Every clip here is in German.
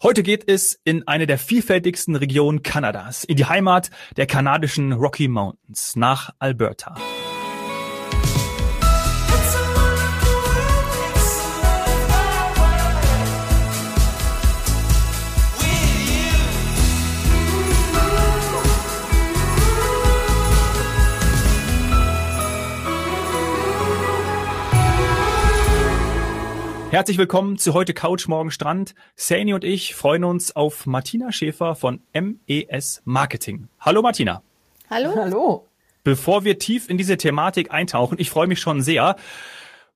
Heute geht es in eine der vielfältigsten Regionen Kanadas, in die Heimat der kanadischen Rocky Mountains, nach Alberta. Herzlich willkommen zu heute Couch Morgen Strand. Sani und ich freuen uns auf Martina Schäfer von MES Marketing. Hallo Martina. Hallo. Hallo. Bevor wir tief in diese Thematik eintauchen, ich freue mich schon sehr,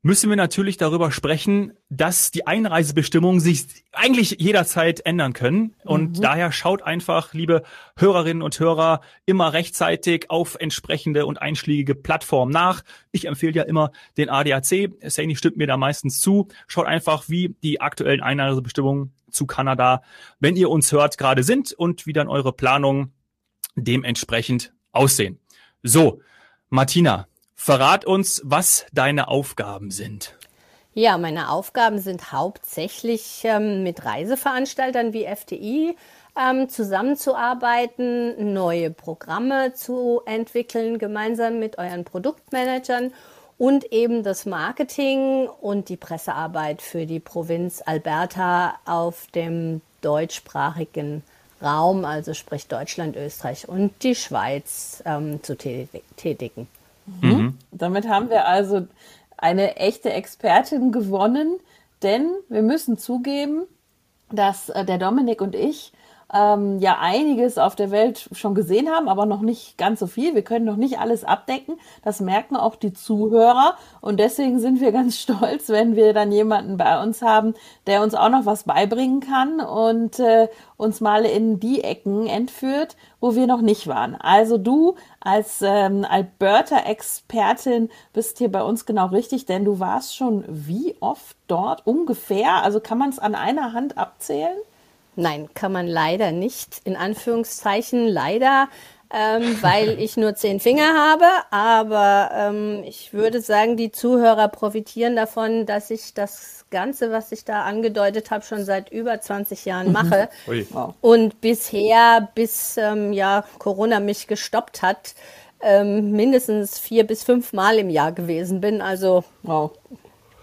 müssen wir natürlich darüber sprechen, dass die Einreisebestimmungen sich eigentlich jederzeit ändern können. Und mhm. daher schaut einfach, liebe Hörerinnen und Hörer, immer rechtzeitig auf entsprechende und einschlägige Plattformen nach. Ich empfehle ja immer den ADAC. Sani stimmt mir da meistens zu. Schaut einfach, wie die aktuellen Einreisebestimmungen zu Kanada, wenn ihr uns hört, gerade sind und wie dann eure Planungen dementsprechend aussehen. So, Martina, Verrat uns, was deine Aufgaben sind. Ja, meine Aufgaben sind hauptsächlich ähm, mit Reiseveranstaltern wie FDI ähm, zusammenzuarbeiten, neue Programme zu entwickeln, gemeinsam mit euren Produktmanagern und eben das Marketing und die Pressearbeit für die Provinz Alberta auf dem deutschsprachigen Raum, also sprich Deutschland, Österreich und die Schweiz ähm, zu tätigen. Mhm. Damit haben wir also eine echte Expertin gewonnen, denn wir müssen zugeben, dass äh, der Dominik und ich ähm, ja einiges auf der Welt schon gesehen haben, aber noch nicht ganz so viel. Wir können noch nicht alles abdecken. Das merken auch die Zuhörer. Und deswegen sind wir ganz stolz, wenn wir dann jemanden bei uns haben, der uns auch noch was beibringen kann und äh, uns mal in die Ecken entführt, wo wir noch nicht waren. Also du als ähm, Alberta-Expertin bist hier bei uns genau richtig, denn du warst schon wie oft dort ungefähr? Also kann man es an einer Hand abzählen? Nein, kann man leider nicht. In Anführungszeichen leider, ähm, weil ich nur zehn Finger habe. Aber ähm, ich würde sagen, die Zuhörer profitieren davon, dass ich das Ganze, was ich da angedeutet habe, schon seit über 20 Jahren mhm. mache. Und bisher, bis ähm, ja, Corona mich gestoppt hat, ähm, mindestens vier bis fünf Mal im Jahr gewesen bin. Also wow.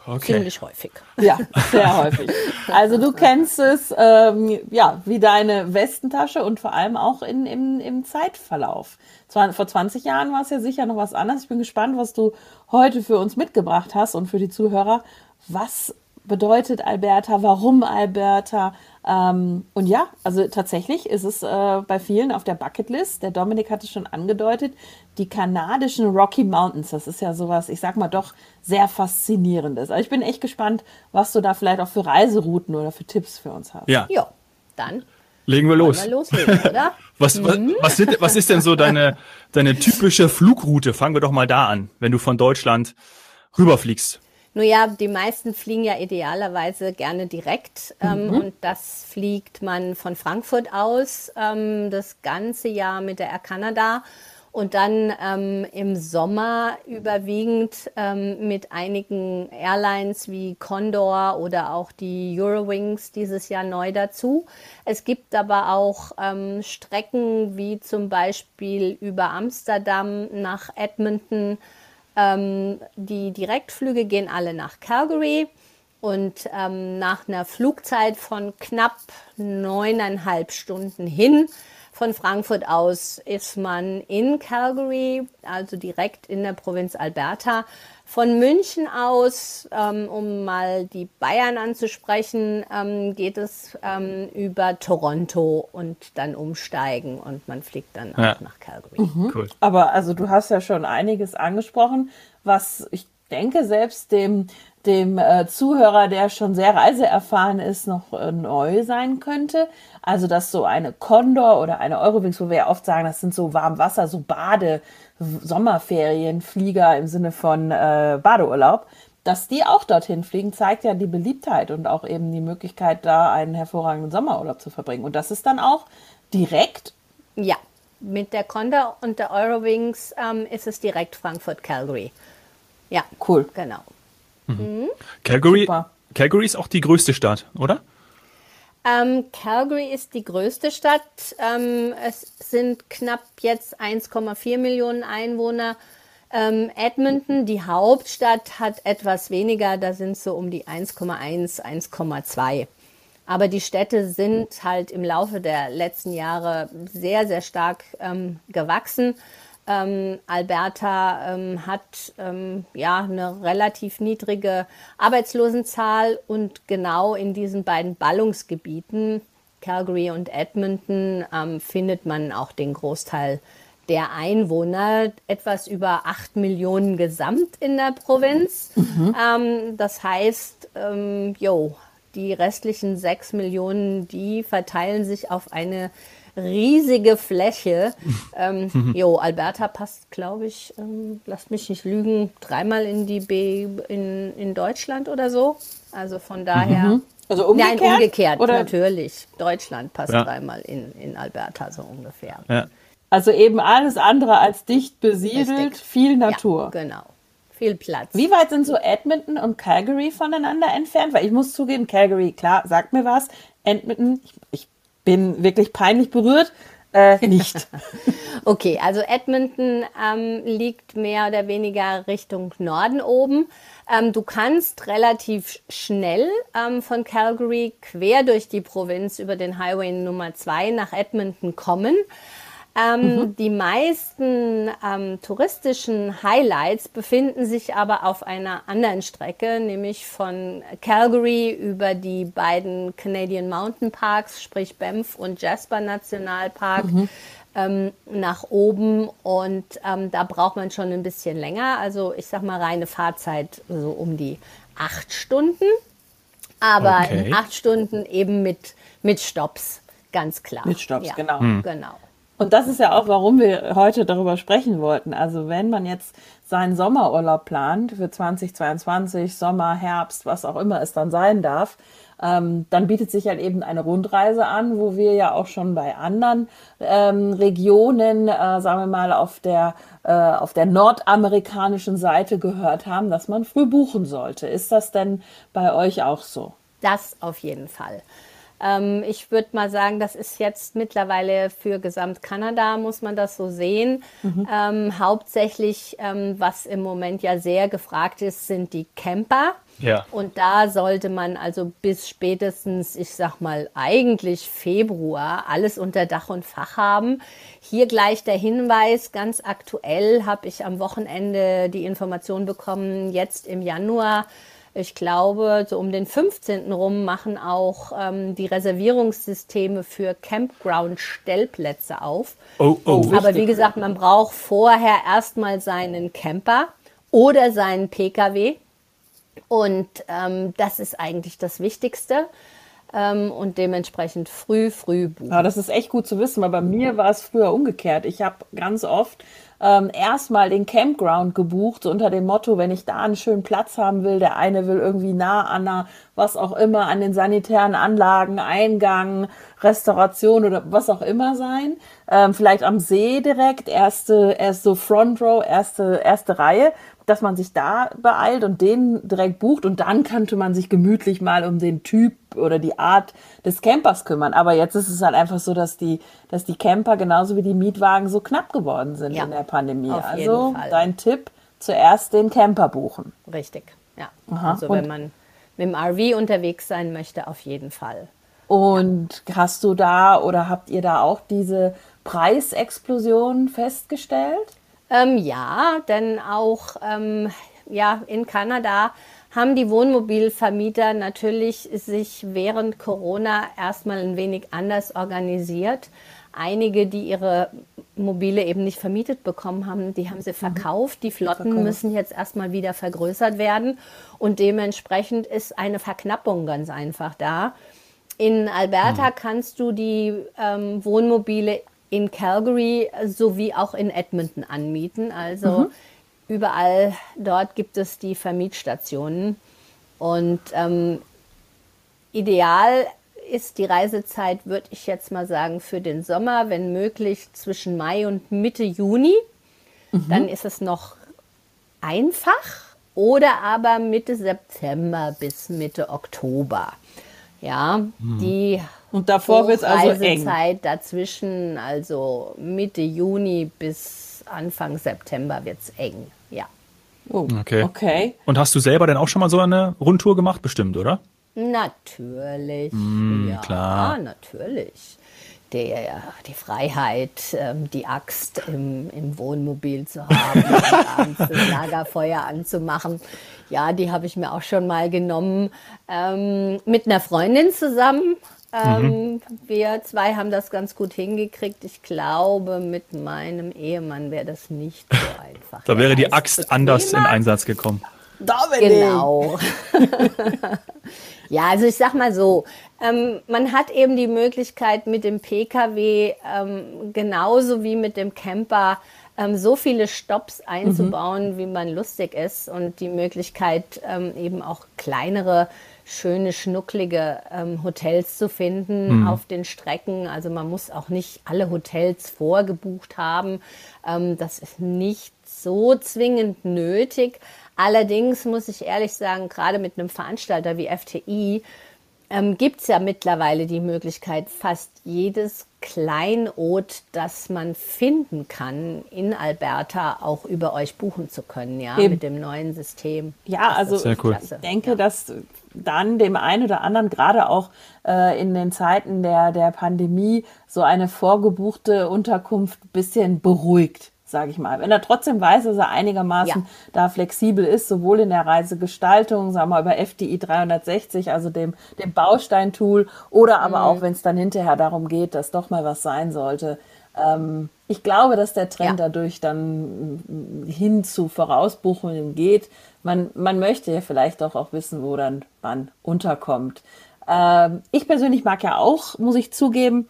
Okay. Ziemlich häufig. Ja, sehr häufig. Also du kennst es ähm, ja wie deine Westentasche und vor allem auch in, im, im Zeitverlauf. Zwar, vor 20 Jahren war es ja sicher noch was anderes. Ich bin gespannt, was du heute für uns mitgebracht hast und für die Zuhörer. Was bedeutet Alberta? Warum Alberta? Ähm, und ja, also tatsächlich ist es äh, bei vielen auf der Bucketlist. Der Dominik hatte schon angedeutet, die kanadischen Rocky Mountains. Das ist ja sowas, ich sag mal doch sehr faszinierendes. Also ich bin echt gespannt, was du da vielleicht auch für Reiserouten oder für Tipps für uns hast. Ja. Jo, dann legen wir los. Wir loslegen, oder? was, was, mhm. was, sind, was ist denn so deine, deine typische Flugroute? Fangen wir doch mal da an, wenn du von Deutschland rüberfliegst. Nur ja, die meisten fliegen ja idealerweise gerne direkt ähm, mhm. und das fliegt man von Frankfurt aus ähm, das ganze Jahr mit der Air Canada und dann ähm, im Sommer überwiegend ähm, mit einigen Airlines wie Condor oder auch die Eurowings dieses Jahr neu dazu. Es gibt aber auch ähm, Strecken wie zum Beispiel über Amsterdam nach Edmonton. Ähm, die Direktflüge gehen alle nach Calgary. Und ähm, nach einer Flugzeit von knapp neuneinhalb Stunden hin von Frankfurt aus ist man in Calgary, also direkt in der Provinz Alberta. Von München aus, ähm, um mal die Bayern anzusprechen, ähm, geht es ähm, über Toronto und dann umsteigen und man fliegt dann ja. auch nach Calgary. Mhm. Cool. Aber also du hast ja schon einiges angesprochen, was ich denke, selbst dem, dem äh, Zuhörer, der schon sehr reiseerfahren ist, noch äh, neu sein könnte. Also, dass so eine Condor oder eine Eurowings, wo wir ja oft sagen, das sind so Warmwasser, so Bade, Sommerferienflieger im Sinne von äh, Badeurlaub, dass die auch dorthin fliegen, zeigt ja die Beliebtheit und auch eben die Möglichkeit, da einen hervorragenden Sommerurlaub zu verbringen. Und das ist dann auch direkt. Ja, mit der Condor und der Eurowings ähm, ist es direkt Frankfurt-Calgary. Ja, cool. Genau. Mhm. Mhm. Calgary, Calgary ist auch die größte Stadt, oder? Ähm, Calgary ist die größte Stadt. Ähm, es sind knapp jetzt 1,4 Millionen Einwohner. Ähm, Edmonton, die Hauptstadt, hat etwas weniger. Da sind so um die 1,1, 1,2. Aber die Städte sind halt im Laufe der letzten Jahre sehr, sehr stark ähm, gewachsen. Ähm, Alberta ähm, hat ähm, ja eine relativ niedrige Arbeitslosenzahl und genau in diesen beiden Ballungsgebieten, Calgary und Edmonton, ähm, findet man auch den Großteil der Einwohner, etwas über acht Millionen gesamt in der Provinz. Mhm. Ähm, das heißt, ähm, jo, die restlichen sechs Millionen, die verteilen sich auf eine riesige Fläche. ähm, jo, Alberta passt, glaube ich, ähm, lasst mich nicht lügen, dreimal in die B in, in Deutschland oder so. Also von daher. Mhm. Also umgekehrt? Nein, umgekehrt, oder? natürlich. Deutschland passt ja. dreimal in, in Alberta so ungefähr. Ja. Also eben alles andere als dicht besiedelt, Richtig. viel Natur. Ja, genau. Viel Platz. Wie weit sind so Edmonton und Calgary voneinander entfernt? Weil ich muss zugeben, Calgary, klar, sagt mir was. Edmonton, ich, ich bin wirklich peinlich berührt. Äh, nicht. okay, also Edmonton ähm, liegt mehr oder weniger Richtung Norden oben. Ähm, du kannst relativ schnell ähm, von Calgary quer durch die Provinz über den Highway Nummer 2 nach Edmonton kommen. Ähm, mhm. Die meisten ähm, touristischen Highlights befinden sich aber auf einer anderen Strecke, nämlich von Calgary über die beiden Canadian Mountain Parks, sprich Banff und Jasper Nationalpark. Mhm. Ähm, nach oben und ähm, da braucht man schon ein bisschen länger. Also ich sag mal reine Fahrzeit so um die acht Stunden, aber okay. acht Stunden eben mit, mit Stops, ganz klar. Mit Stops, ja, genau. Hm. Genau. Und das ist ja auch, warum wir heute darüber sprechen wollten. Also wenn man jetzt seinen Sommerurlaub plant für 2022, Sommer, Herbst, was auch immer es dann sein darf, ähm, dann bietet sich halt eben eine Rundreise an, wo wir ja auch schon bei anderen ähm, Regionen, äh, sagen wir mal, auf der, äh, auf der nordamerikanischen Seite gehört haben, dass man früh buchen sollte. Ist das denn bei euch auch so? Das auf jeden Fall. Ähm, ich würde mal sagen, das ist jetzt mittlerweile für Gesamtkanada, muss man das so sehen. Mhm. Ähm, hauptsächlich, ähm, was im Moment ja sehr gefragt ist, sind die Camper. Ja. Und da sollte man also bis spätestens, ich sag mal, eigentlich Februar alles unter Dach und Fach haben. Hier gleich der Hinweis, ganz aktuell habe ich am Wochenende die Information bekommen, jetzt im Januar ich glaube, so um den 15. rum machen auch ähm, die Reservierungssysteme für Campground-Stellplätze auf. Oh, oh, Aber wie gesagt, man braucht vorher erstmal seinen Camper oder seinen Pkw. Und ähm, das ist eigentlich das Wichtigste. Ähm, und dementsprechend früh, früh buchen. Ja, das ist echt gut zu wissen, weil bei mir war es früher umgekehrt. Ich habe ganz oft ähm, erstmal den Campground gebucht, unter dem Motto, wenn ich da einen schönen Platz haben will, der eine will irgendwie nah an einer, was auch immer, an den sanitären Anlagen, Eingang, Restauration oder was auch immer sein. Ähm, vielleicht am See direkt, erste, erst so Front Row, erste, erste Reihe dass man sich da beeilt und den direkt bucht und dann könnte man sich gemütlich mal um den Typ oder die Art des Campers kümmern. Aber jetzt ist es halt einfach so, dass die, dass die Camper genauso wie die Mietwagen so knapp geworden sind ja, in der Pandemie. also dein Tipp, zuerst den Camper buchen. Richtig, ja. Aha. Also wenn man mit dem RV unterwegs sein möchte, auf jeden Fall. Und ja. hast du da oder habt ihr da auch diese Preisexplosion festgestellt? Ähm, ja, denn auch ähm, ja, in Kanada haben die Wohnmobilvermieter natürlich sich während Corona erstmal ein wenig anders organisiert. Einige, die ihre Mobile eben nicht vermietet bekommen haben, die haben sie mhm. verkauft. Die Flotten müssen jetzt erstmal wieder vergrößert werden und dementsprechend ist eine Verknappung ganz einfach da. In Alberta mhm. kannst du die ähm, Wohnmobile in Calgary sowie auch in Edmonton anmieten. Also mhm. überall dort gibt es die Vermietstationen. Und ähm, ideal ist die Reisezeit, würde ich jetzt mal sagen, für den Sommer, wenn möglich zwischen Mai und Mitte Juni. Mhm. Dann ist es noch einfach. Oder aber Mitte September bis Mitte Oktober. Ja, mhm. die Und davor wird es also eng. Zeit dazwischen, also Mitte Juni bis Anfang September wird es eng, ja. Oh, okay. okay. Und hast du selber denn auch schon mal so eine Rundtour gemacht? Bestimmt, oder? Natürlich. Mm, ja, klar. natürlich. Der, die Freiheit, ähm, die Axt im, im Wohnmobil zu haben, abends das Lagerfeuer anzumachen. Ja, die habe ich mir auch schon mal genommen. Ähm, mit einer Freundin zusammen. Ähm, mhm. Wir zwei haben das ganz gut hingekriegt. Ich glaube, mit meinem Ehemann wäre das nicht so einfach. da wäre die Axt anders in Einsatz gekommen. Dominik. Genau. ja, also ich sag mal so, ähm, man hat eben die Möglichkeit mit dem Pkw ähm, genauso wie mit dem Camper ähm, so viele Stops einzubauen, mhm. wie man lustig ist und die Möglichkeit ähm, eben auch kleinere schöne, schnucklige ähm, Hotels zu finden mhm. auf den Strecken. Also man muss auch nicht alle Hotels vorgebucht haben. Ähm, das ist nicht so zwingend nötig. Allerdings muss ich ehrlich sagen, gerade mit einem Veranstalter wie FTI ähm, gibt es ja mittlerweile die Möglichkeit, fast jedes Kleinod, das man finden kann in Alberta, auch über euch buchen zu können, ja, Eben. mit dem neuen System. Ja, also Sehr cool. ich denke, ja. dass dann dem einen oder anderen, gerade auch äh, in den Zeiten der, der Pandemie, so eine vorgebuchte Unterkunft ein bisschen beruhigt sage ich mal. Wenn er trotzdem weiß, dass er einigermaßen ja. da flexibel ist, sowohl in der Reisegestaltung, sagen wir mal, über FDI 360, also dem, dem Bausteintool, oder aber mhm. auch, wenn es dann hinterher darum geht, dass doch mal was sein sollte. Ähm, ich glaube, dass der Trend ja. dadurch dann hin zu Vorausbuchungen geht. Man, man möchte ja vielleicht doch auch wissen, wo dann man unterkommt. Ähm, ich persönlich mag ja auch, muss ich zugeben,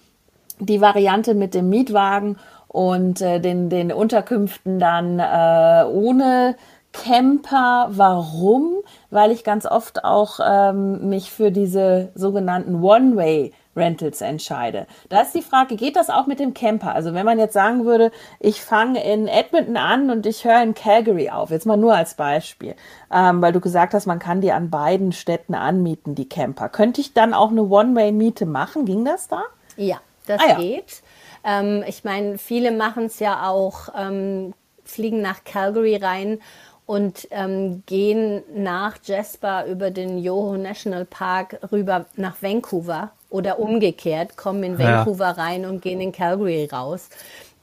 die Variante mit dem Mietwagen und äh, den, den Unterkünften dann äh, ohne Camper. Warum? Weil ich ganz oft auch ähm, mich für diese sogenannten One-Way Rentals entscheide. Da ist die Frage, geht das auch mit dem Camper? Also wenn man jetzt sagen würde, ich fange in Edmonton an und ich höre in Calgary auf, jetzt mal nur als Beispiel, ähm, weil du gesagt hast, man kann die an beiden Städten anmieten, die Camper. Könnte ich dann auch eine One-Way-Miete machen? Ging das da? Ja, das ah, ja. geht. Ähm, ich meine, viele machen es ja auch, ähm, fliegen nach Calgary rein und ähm, gehen nach Jasper über den Yoho National Park rüber nach Vancouver oder umgekehrt, kommen in Vancouver ja. rein und gehen in Calgary raus.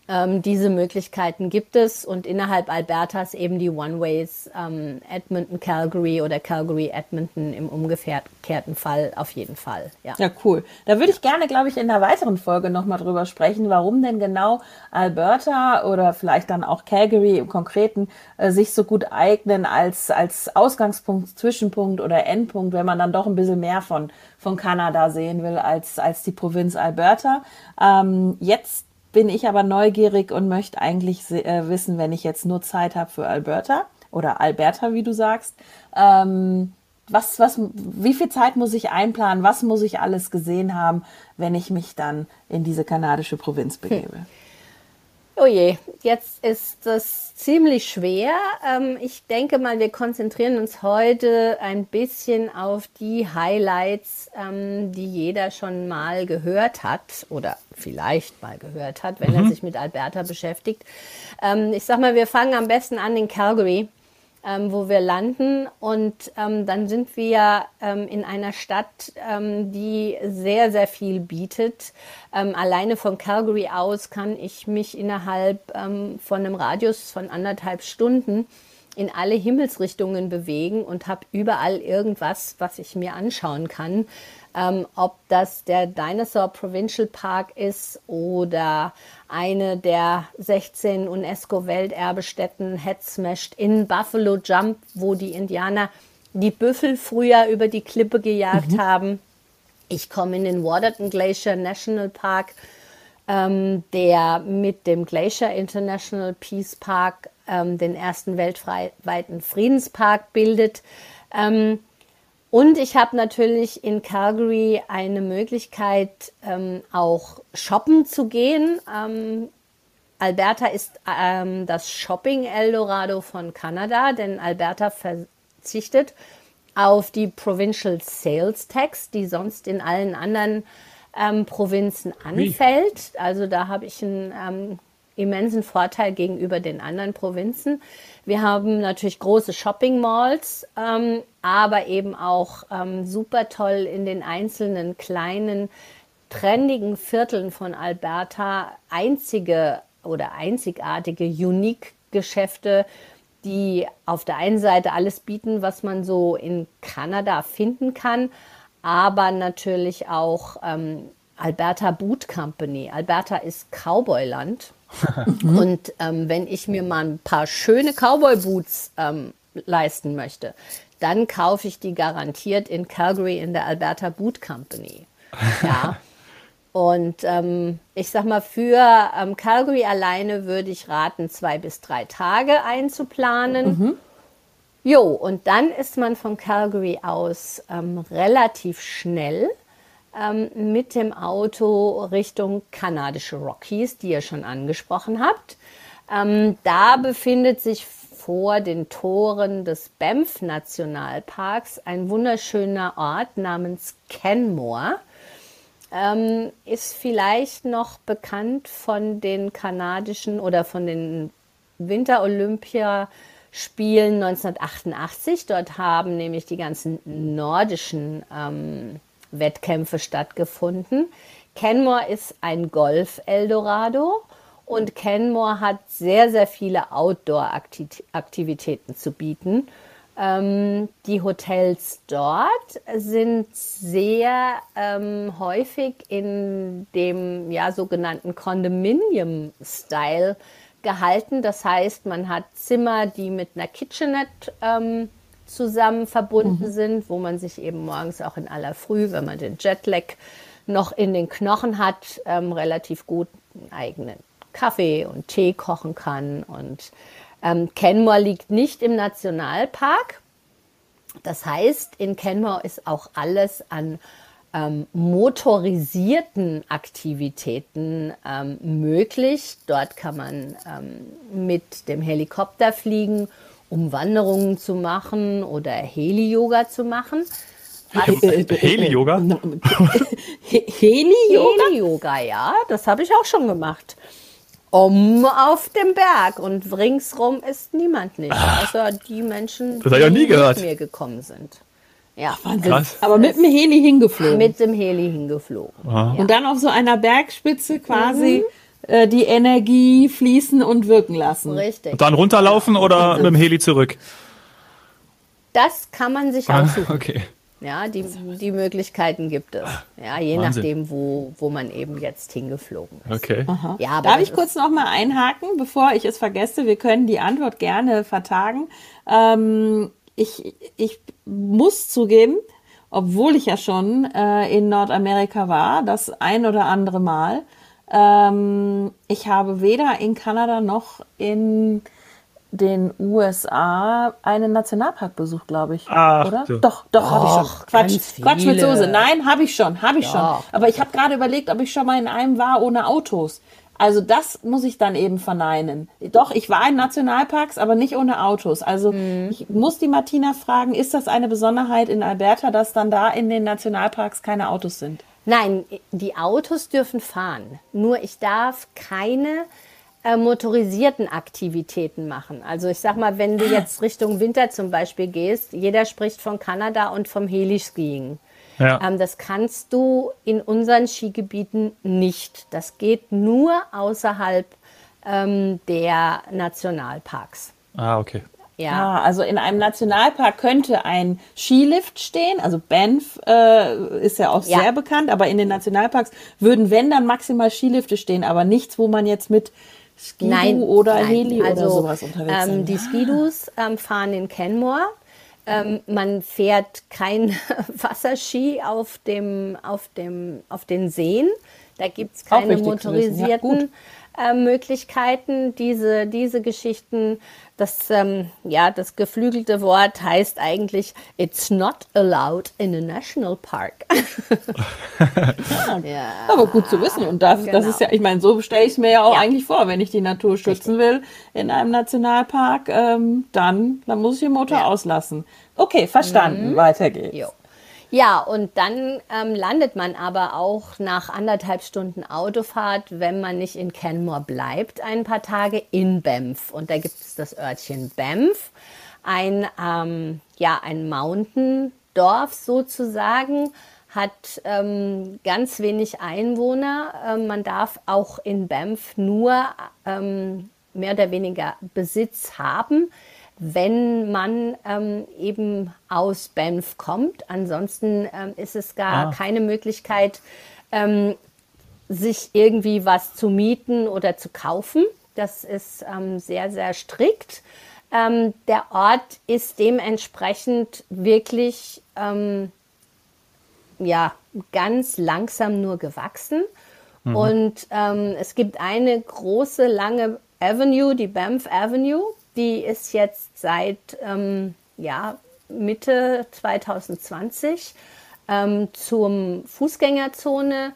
Ähm, diese Möglichkeiten gibt es und innerhalb Albertas eben die One-Ways ähm, Edmonton, Calgary oder Calgary, Edmonton im umgekehrten Fall auf jeden Fall. Ja, ja cool. Da würde ich gerne, glaube ich, in einer weiteren Folge nochmal drüber sprechen, warum denn genau Alberta oder vielleicht dann auch Calgary im Konkreten äh, sich so gut eignen als, als Ausgangspunkt, Zwischenpunkt oder Endpunkt, wenn man dann doch ein bisschen mehr von, von Kanada sehen will als, als die Provinz Alberta. Ähm, jetzt bin ich aber neugierig und möchte eigentlich äh, wissen, wenn ich jetzt nur Zeit habe für Alberta oder Alberta, wie du sagst, ähm, was, was, wie viel Zeit muss ich einplanen? Was muss ich alles gesehen haben, wenn ich mich dann in diese kanadische Provinz hm. begebe? Hm. Oh je, jetzt ist das ziemlich schwer. Ähm, ich denke mal, wir konzentrieren uns heute ein bisschen auf die Highlights, ähm, die jeder schon mal gehört hat oder vielleicht mal gehört hat, wenn mhm. er sich mit Alberta beschäftigt. Ähm, ich sag mal, wir fangen am besten an in Calgary ähm, wo wir landen. Und ähm, dann sind wir ähm, in einer Stadt, ähm, die sehr, sehr viel bietet. Ähm, alleine von Calgary aus kann ich mich innerhalb ähm, von einem Radius von anderthalb Stunden in alle Himmelsrichtungen bewegen und habe überall irgendwas, was ich mir anschauen kann. Ähm, ob das der Dinosaur Provincial Park ist oder eine der 16 UNESCO-Welterbestätten Head Smashed in Buffalo Jump, wo die Indianer die Büffel früher über die Klippe gejagt mhm. haben. Ich komme in den Waterton Glacier National Park, ähm, der mit dem Glacier International Peace Park ähm, den ersten weltweiten Friedenspark bildet. Ähm, und ich habe natürlich in Calgary eine Möglichkeit, ähm, auch shoppen zu gehen. Ähm, Alberta ist ähm, das Shopping Eldorado von Kanada, denn Alberta verzichtet auf die Provincial Sales Tax, die sonst in allen anderen ähm, Provinzen anfällt. Also da habe ich einen ähm, immensen Vorteil gegenüber den anderen Provinzen. Wir haben natürlich große Shopping Malls, ähm, aber eben auch ähm, super toll in den einzelnen kleinen trendigen Vierteln von Alberta einzige oder einzigartige Unique-Geschäfte, die auf der einen Seite alles bieten, was man so in Kanada finden kann, aber natürlich auch ähm, Alberta Boot Company. Alberta ist Cowboyland. Und ähm, wenn ich mir mal ein paar schöne Cowboy-Boots ähm, leisten möchte, dann kaufe ich die garantiert in Calgary in der Alberta Boot Company. Ja. Und ähm, ich sag mal, für ähm, Calgary alleine würde ich raten, zwei bis drei Tage einzuplanen. Mhm. Jo, und dann ist man von Calgary aus ähm, relativ schnell ähm, mit dem Auto Richtung kanadische Rockies, die ihr schon angesprochen habt. Ähm, da befindet sich vor den Toren des Banff Nationalparks ein wunderschöner Ort namens Kenmore ähm, ist vielleicht noch bekannt von den kanadischen oder von den Winter-Olympia-Spielen 1988. Dort haben nämlich die ganzen nordischen ähm, Wettkämpfe stattgefunden. Kenmore ist ein Golf-Eldorado und Kenmore hat sehr, sehr viele Outdoor-Aktivitäten zu bieten. Ähm, die Hotels dort sind sehr ähm, häufig in dem ja, sogenannten Condominium-Style gehalten. Das heißt, man hat Zimmer, die mit einer Kitchenette ähm, zusammen verbunden mhm. sind, wo man sich eben morgens auch in aller Früh, wenn man den Jetlag noch in den Knochen hat, ähm, relativ gut einen eigenen Kaffee und Tee kochen kann und ähm, Kenmore liegt nicht im Nationalpark. Das heißt, in Kenmore ist auch alles an ähm, motorisierten Aktivitäten ähm, möglich. Dort kann man ähm, mit dem Helikopter fliegen, um Wanderungen zu machen oder Heli-Yoga zu machen. Heli-Yoga? Heli-Yoga? Heli-Yoga, ja, das habe ich auch schon gemacht um auf dem Berg und ringsrum ist niemand nicht, ah. außer die Menschen, die ja nie mit mir gekommen sind. Ja, Krass. aber mit dem Heli hingeflogen. Mit dem Heli hingeflogen. Ja. Und dann auf so einer Bergspitze quasi mhm. äh, die Energie fließen und wirken lassen. Richtig. Und dann runterlaufen ja. oder mit dem Heli zurück? Das kann man sich ah, aussuchen. Okay. Ja, die, die Möglichkeiten gibt es. Ja, je Wahnsinn. nachdem, wo, wo man eben jetzt hingeflogen ist. Okay. Ja, Darf ich kurz noch mal einhaken, bevor ich es vergesse? Wir können die Antwort gerne vertagen. Ähm, ich, ich muss zugeben, obwohl ich ja schon äh, in Nordamerika war, das ein oder andere Mal, ähm, ich habe weder in Kanada noch in den USA einen Nationalpark besucht, glaube ich. Ach, oder? So. Doch, doch, habe ich schon. Quatsch, Quatsch mit Soße. Nein, habe ich schon, habe ich ja. schon. Aber ich habe gerade überlegt, ob ich schon mal in einem war ohne Autos. Also das muss ich dann eben verneinen. Doch, ich war in Nationalparks, aber nicht ohne Autos. Also mhm. ich muss die Martina fragen, ist das eine Besonderheit in Alberta, dass dann da in den Nationalparks keine Autos sind? Nein, die Autos dürfen fahren. Nur ich darf keine äh, motorisierten Aktivitäten machen. Also ich sag mal, wenn du jetzt Richtung Winter zum Beispiel gehst, jeder spricht von Kanada und vom Heliskiing. Ja. Ähm, das kannst du in unseren Skigebieten nicht. Das geht nur außerhalb ähm, der Nationalparks. Ah, okay. Ja. Ah, also in einem Nationalpark könnte ein Skilift stehen. Also Banff äh, ist ja auch ja. sehr bekannt, aber in den Nationalparks würden, wenn dann maximal Skilifte stehen, aber nichts, wo man jetzt mit Skidu nein, oder nein. Heli also, oder sowas unterwegs ähm, Die Skidus ähm, fahren in Kenmore. Ähm, man fährt kein Wasserski auf, dem, auf, dem, auf den Seen. Da gibt es keine motorisierten ja, äh, Möglichkeiten. Diese, diese Geschichten das, ähm, ja, das geflügelte Wort heißt eigentlich, it's not allowed in a national park. ja. Aber gut zu wissen. Und das, genau. das ist ja, ich meine, so stelle ich es mir ja auch ja. eigentlich vor, wenn ich die Natur schützen Richtig. will in einem Nationalpark, ähm, dann, dann muss ich den Motor ja. auslassen. Okay, verstanden. Mhm. Weiter geht's. Jo. Ja, und dann ähm, landet man aber auch nach anderthalb Stunden Autofahrt, wenn man nicht in Kenmore bleibt, ein paar Tage in Banff. Und da gibt es das Örtchen Banff, ein, ähm, ja, ein Mountain-Dorf sozusagen, hat ähm, ganz wenig Einwohner. Ähm, man darf auch in Banff nur ähm, mehr oder weniger Besitz haben wenn man ähm, eben aus Banff kommt. Ansonsten ähm, ist es gar ah. keine Möglichkeit, ähm, sich irgendwie was zu mieten oder zu kaufen. Das ist ähm, sehr, sehr strikt. Ähm, der Ort ist dementsprechend wirklich ähm, ja, ganz langsam nur gewachsen. Mhm. Und es gibt eine große, lange Avenue, die Banff Avenue die ist jetzt seit ähm, ja, Mitte 2020 ähm, zum Fußgängerzone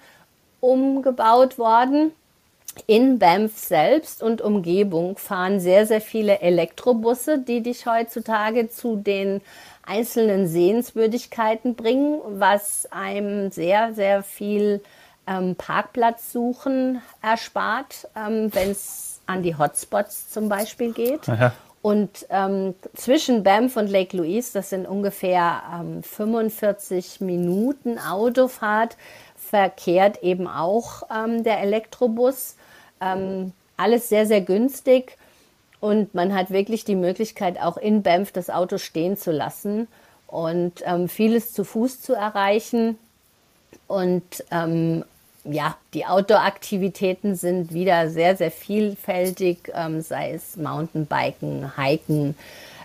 umgebaut worden. In Banff selbst und Umgebung fahren sehr, sehr viele Elektrobusse, die dich heutzutage zu den einzelnen Sehenswürdigkeiten bringen, was einem sehr, sehr viel ähm, Parkplatzsuchen erspart, ähm, wenn es an die Hotspots zum Beispiel geht. Aha. Und ähm, zwischen Banff und Lake Louise, das sind ungefähr ähm, 45 Minuten Autofahrt, verkehrt eben auch ähm, der Elektrobus. Ähm, alles sehr, sehr günstig. Und man hat wirklich die Möglichkeit, auch in Banff das Auto stehen zu lassen und ähm, vieles zu Fuß zu erreichen. Und ähm, ja, die Outdoor-Aktivitäten sind wieder sehr, sehr vielfältig, ähm, sei es Mountainbiken, Hiken.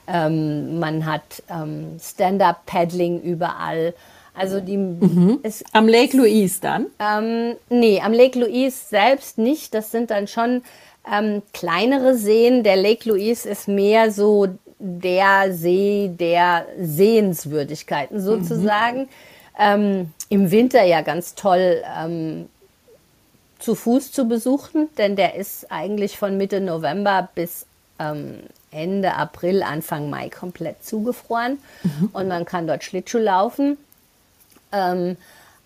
Ähm, man hat ähm, Stand-up-Paddling überall. Also die mhm. am Lake Louise dann? Ähm, nee, am Lake Louise selbst nicht. Das sind dann schon ähm, kleinere Seen. Der Lake Louise ist mehr so der See der Sehenswürdigkeiten sozusagen. Mhm. Ähm, Im Winter ja ganz toll ähm, zu Fuß zu besuchen, denn der ist eigentlich von Mitte November bis ähm, Ende April, Anfang Mai komplett zugefroren mhm. und man kann dort Schlittschuh laufen.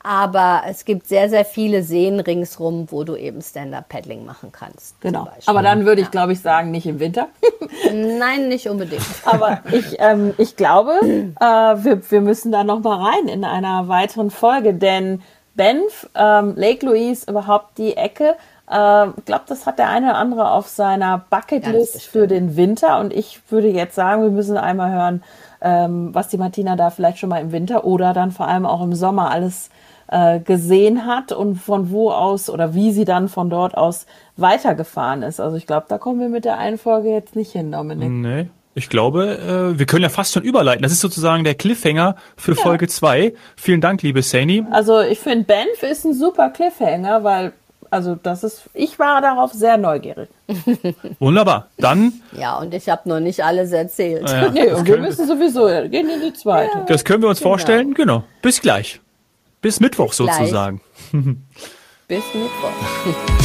Aber es gibt sehr, sehr viele Seen ringsrum, wo du eben Stand-Up-Paddling machen kannst. Genau. Aber dann würde ich, glaube ich, sagen, nicht im Winter. Nein, nicht unbedingt. Aber ich, ähm, ich glaube, äh, wir, wir müssen da noch mal rein in einer weiteren Folge, denn Banff, ähm, Lake Louise, überhaupt die Ecke. Äh, ich glaube, das hat der eine oder andere auf seiner Bucketlist für den Winter. Und ich würde jetzt sagen, wir müssen einmal hören, ähm, was die Martina da vielleicht schon mal im Winter oder dann vor allem auch im Sommer alles äh, gesehen hat und von wo aus oder wie sie dann von dort aus weitergefahren ist. Also ich glaube, da kommen wir mit der einen Folge jetzt nicht hin, Dominik. Nee. Ich glaube, äh, wir können ja fast schon überleiten. Das ist sozusagen der Cliffhanger für ja. Folge 2. Vielen Dank, liebe Sani. Also ich finde, Banff ist ein super Cliffhanger, weil also das ist, ich war darauf sehr neugierig. Wunderbar. Dann. Ja, und ich habe noch nicht alles erzählt. Ja, nee, und wir müssen sowieso gehen in die zweite. Ja, das können wir uns genau. vorstellen. Genau. Bis gleich. Bis Mittwoch Bis sozusagen. Bis Mittwoch.